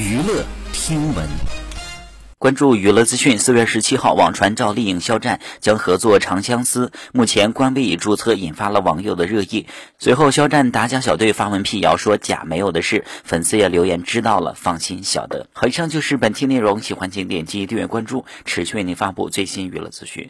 娱乐听闻，关注娱乐资讯。四月十七号，网传赵丽颖、肖战将合作《长相思》，目前官微已注册，引发了网友的热议。随后，肖战打假小队发文辟谣，说假没有的事，粉丝也留言知道了，放心晓得。好，以上就是本期内容，喜欢请点击订阅关注，持续为您发布最新娱乐资讯。